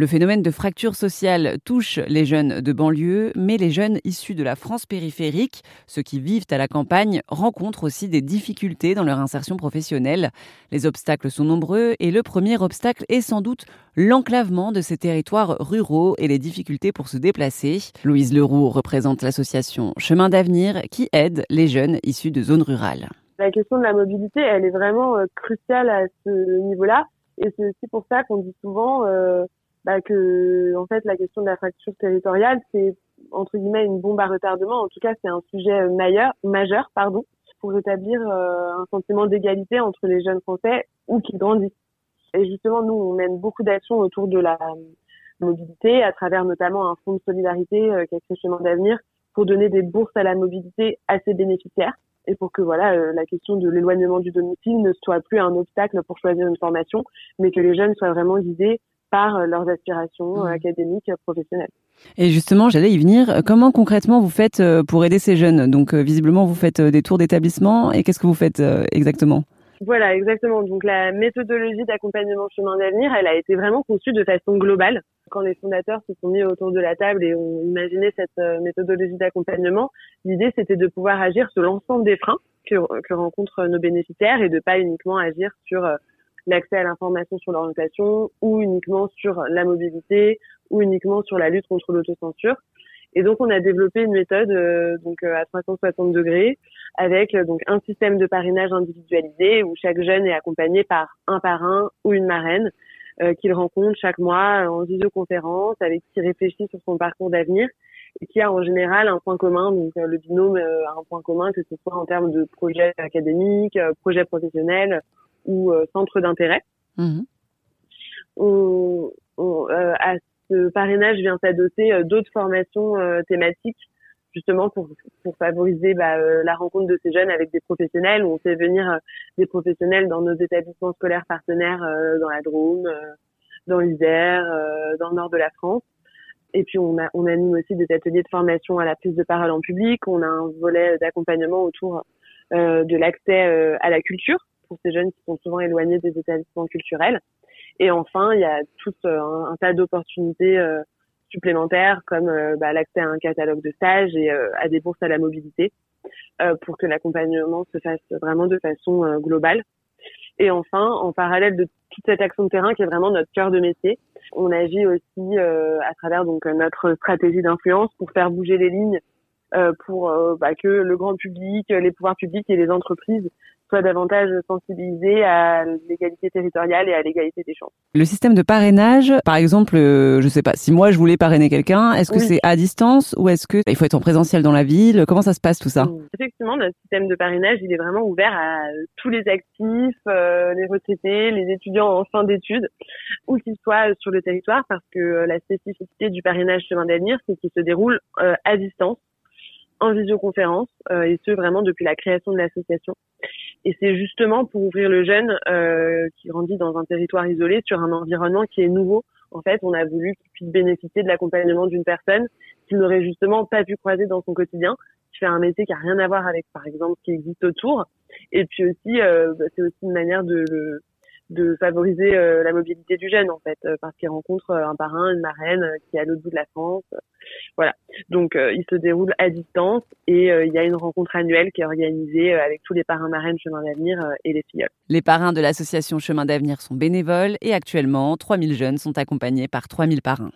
Le phénomène de fracture sociale touche les jeunes de banlieue, mais les jeunes issus de la France périphérique, ceux qui vivent à la campagne, rencontrent aussi des difficultés dans leur insertion professionnelle. Les obstacles sont nombreux et le premier obstacle est sans doute l'enclavement de ces territoires ruraux et les difficultés pour se déplacer. Louise Leroux représente l'association Chemin d'avenir qui aide les jeunes issus de zones rurales. La question de la mobilité, elle est vraiment euh, cruciale à ce niveau-là. Et c'est aussi pour ça qu'on dit souvent euh, bah, que en fait la question de la fracture territoriale c'est entre guillemets une bombe à retardement. En tout cas, c'est un sujet majeur, majeur pardon, pour rétablir euh, un sentiment d'égalité entre les jeunes Français ou qui grandissent. Et justement, nous, on mène beaucoup d'actions autour de la mobilité, à travers notamment un fonds de solidarité euh, qui est créé Chemin d'avenir pour donner des bourses à la mobilité à ses bénéficiaires et pour que voilà euh, la question de l'éloignement du domicile ne soit plus un obstacle pour choisir une formation, mais que les jeunes soient vraiment guidés par euh, leurs aspirations euh, mmh. académiques, euh, professionnelles. Et justement, j'allais y venir. Comment concrètement vous faites pour aider ces jeunes? Donc, visiblement, vous faites des tours d'établissement. Et qu'est-ce que vous faites exactement? Voilà, exactement. Donc, la méthodologie d'accompagnement chemin d'avenir, elle a été vraiment conçue de façon globale. Quand les fondateurs se sont mis autour de la table et ont imaginé cette méthodologie d'accompagnement, l'idée, c'était de pouvoir agir sur l'ensemble des freins que, que rencontrent nos bénéficiaires et de pas uniquement agir sur l'accès à l'information sur l'orientation ou uniquement sur la mobilité ou uniquement sur la lutte contre l'autocensure. Et donc on a développé une méthode euh, donc euh, à 360 degrés avec euh, donc un système de parrainage individualisé où chaque jeune est accompagné par un parrain ou une marraine qu'il rencontre chaque mois en visioconférence avec qui réfléchit sur son parcours d'avenir et qui a en général un point commun donc le binôme a un point commun que ce soit en termes de projet académique, projet professionnel ou euh, centre d'intérêt. Mmh. On, euh, à ce parrainage vient s'adosser euh, d'autres formations thématiques justement pour, pour favoriser bah, la rencontre de ces jeunes avec des professionnels. On fait venir des professionnels dans nos établissements scolaires partenaires dans la Drôme, dans l'Isère, dans le nord de la France. Et puis on, a, on anime aussi des ateliers de formation à la prise de parole en public. On a un volet d'accompagnement autour de l'accès à la culture pour ces jeunes qui sont souvent éloignés des établissements culturels. Et enfin, il y a tout euh, un, tas d'opportunités euh, supplémentaires comme euh, bah, l'accès à un catalogue de stages et à des bourses à la mobilité pour que l'accompagnement se fasse vraiment de façon globale. Et enfin, en parallèle de toute cette action de terrain qui est vraiment notre cœur de métier, on agit aussi à travers donc notre stratégie d'influence pour faire bouger les lignes pour bah, que le grand public, les pouvoirs publics et les entreprises soient davantage sensibilisés à l'égalité territoriale et à l'égalité des chances. Le système de parrainage, par exemple, euh, je sais pas, si moi je voulais parrainer quelqu'un, est-ce que c'est à distance ou est-ce que il faut être en présentiel dans la ville? Comment ça se passe tout ça? Effectivement, notre système de parrainage, il est vraiment ouvert à tous les actifs, les retraités, les étudiants en fin d'études, où qu'ils soient sur le territoire, parce que la spécificité du parrainage chemin d'avenir, c'est qu'il se déroule à distance en visioconférence, euh, et ce vraiment depuis la création de l'association. Et c'est justement pour ouvrir le jeune euh, qui grandit dans un territoire isolé sur un environnement qui est nouveau. En fait, on a voulu qu'il puisse bénéficier de l'accompagnement d'une personne qu'il n'aurait justement pas pu croiser dans son quotidien, qui fait un métier qui a rien à voir avec, par exemple, ce qui existe autour. Et puis aussi, euh, bah, c'est aussi une manière de favoriser euh, la mobilité du jeune en fait euh, parce qu'il rencontre euh, un parrain une marraine qui est à l'autre bout de la France voilà donc il se déroule à distance et il y a une rencontre annuelle qui est organisée avec tous les parrains marraines Chemin d'avenir et les filles. Les parrains de l'association Chemin d'avenir sont bénévoles et actuellement 3000 jeunes sont accompagnés par 3000 parrains.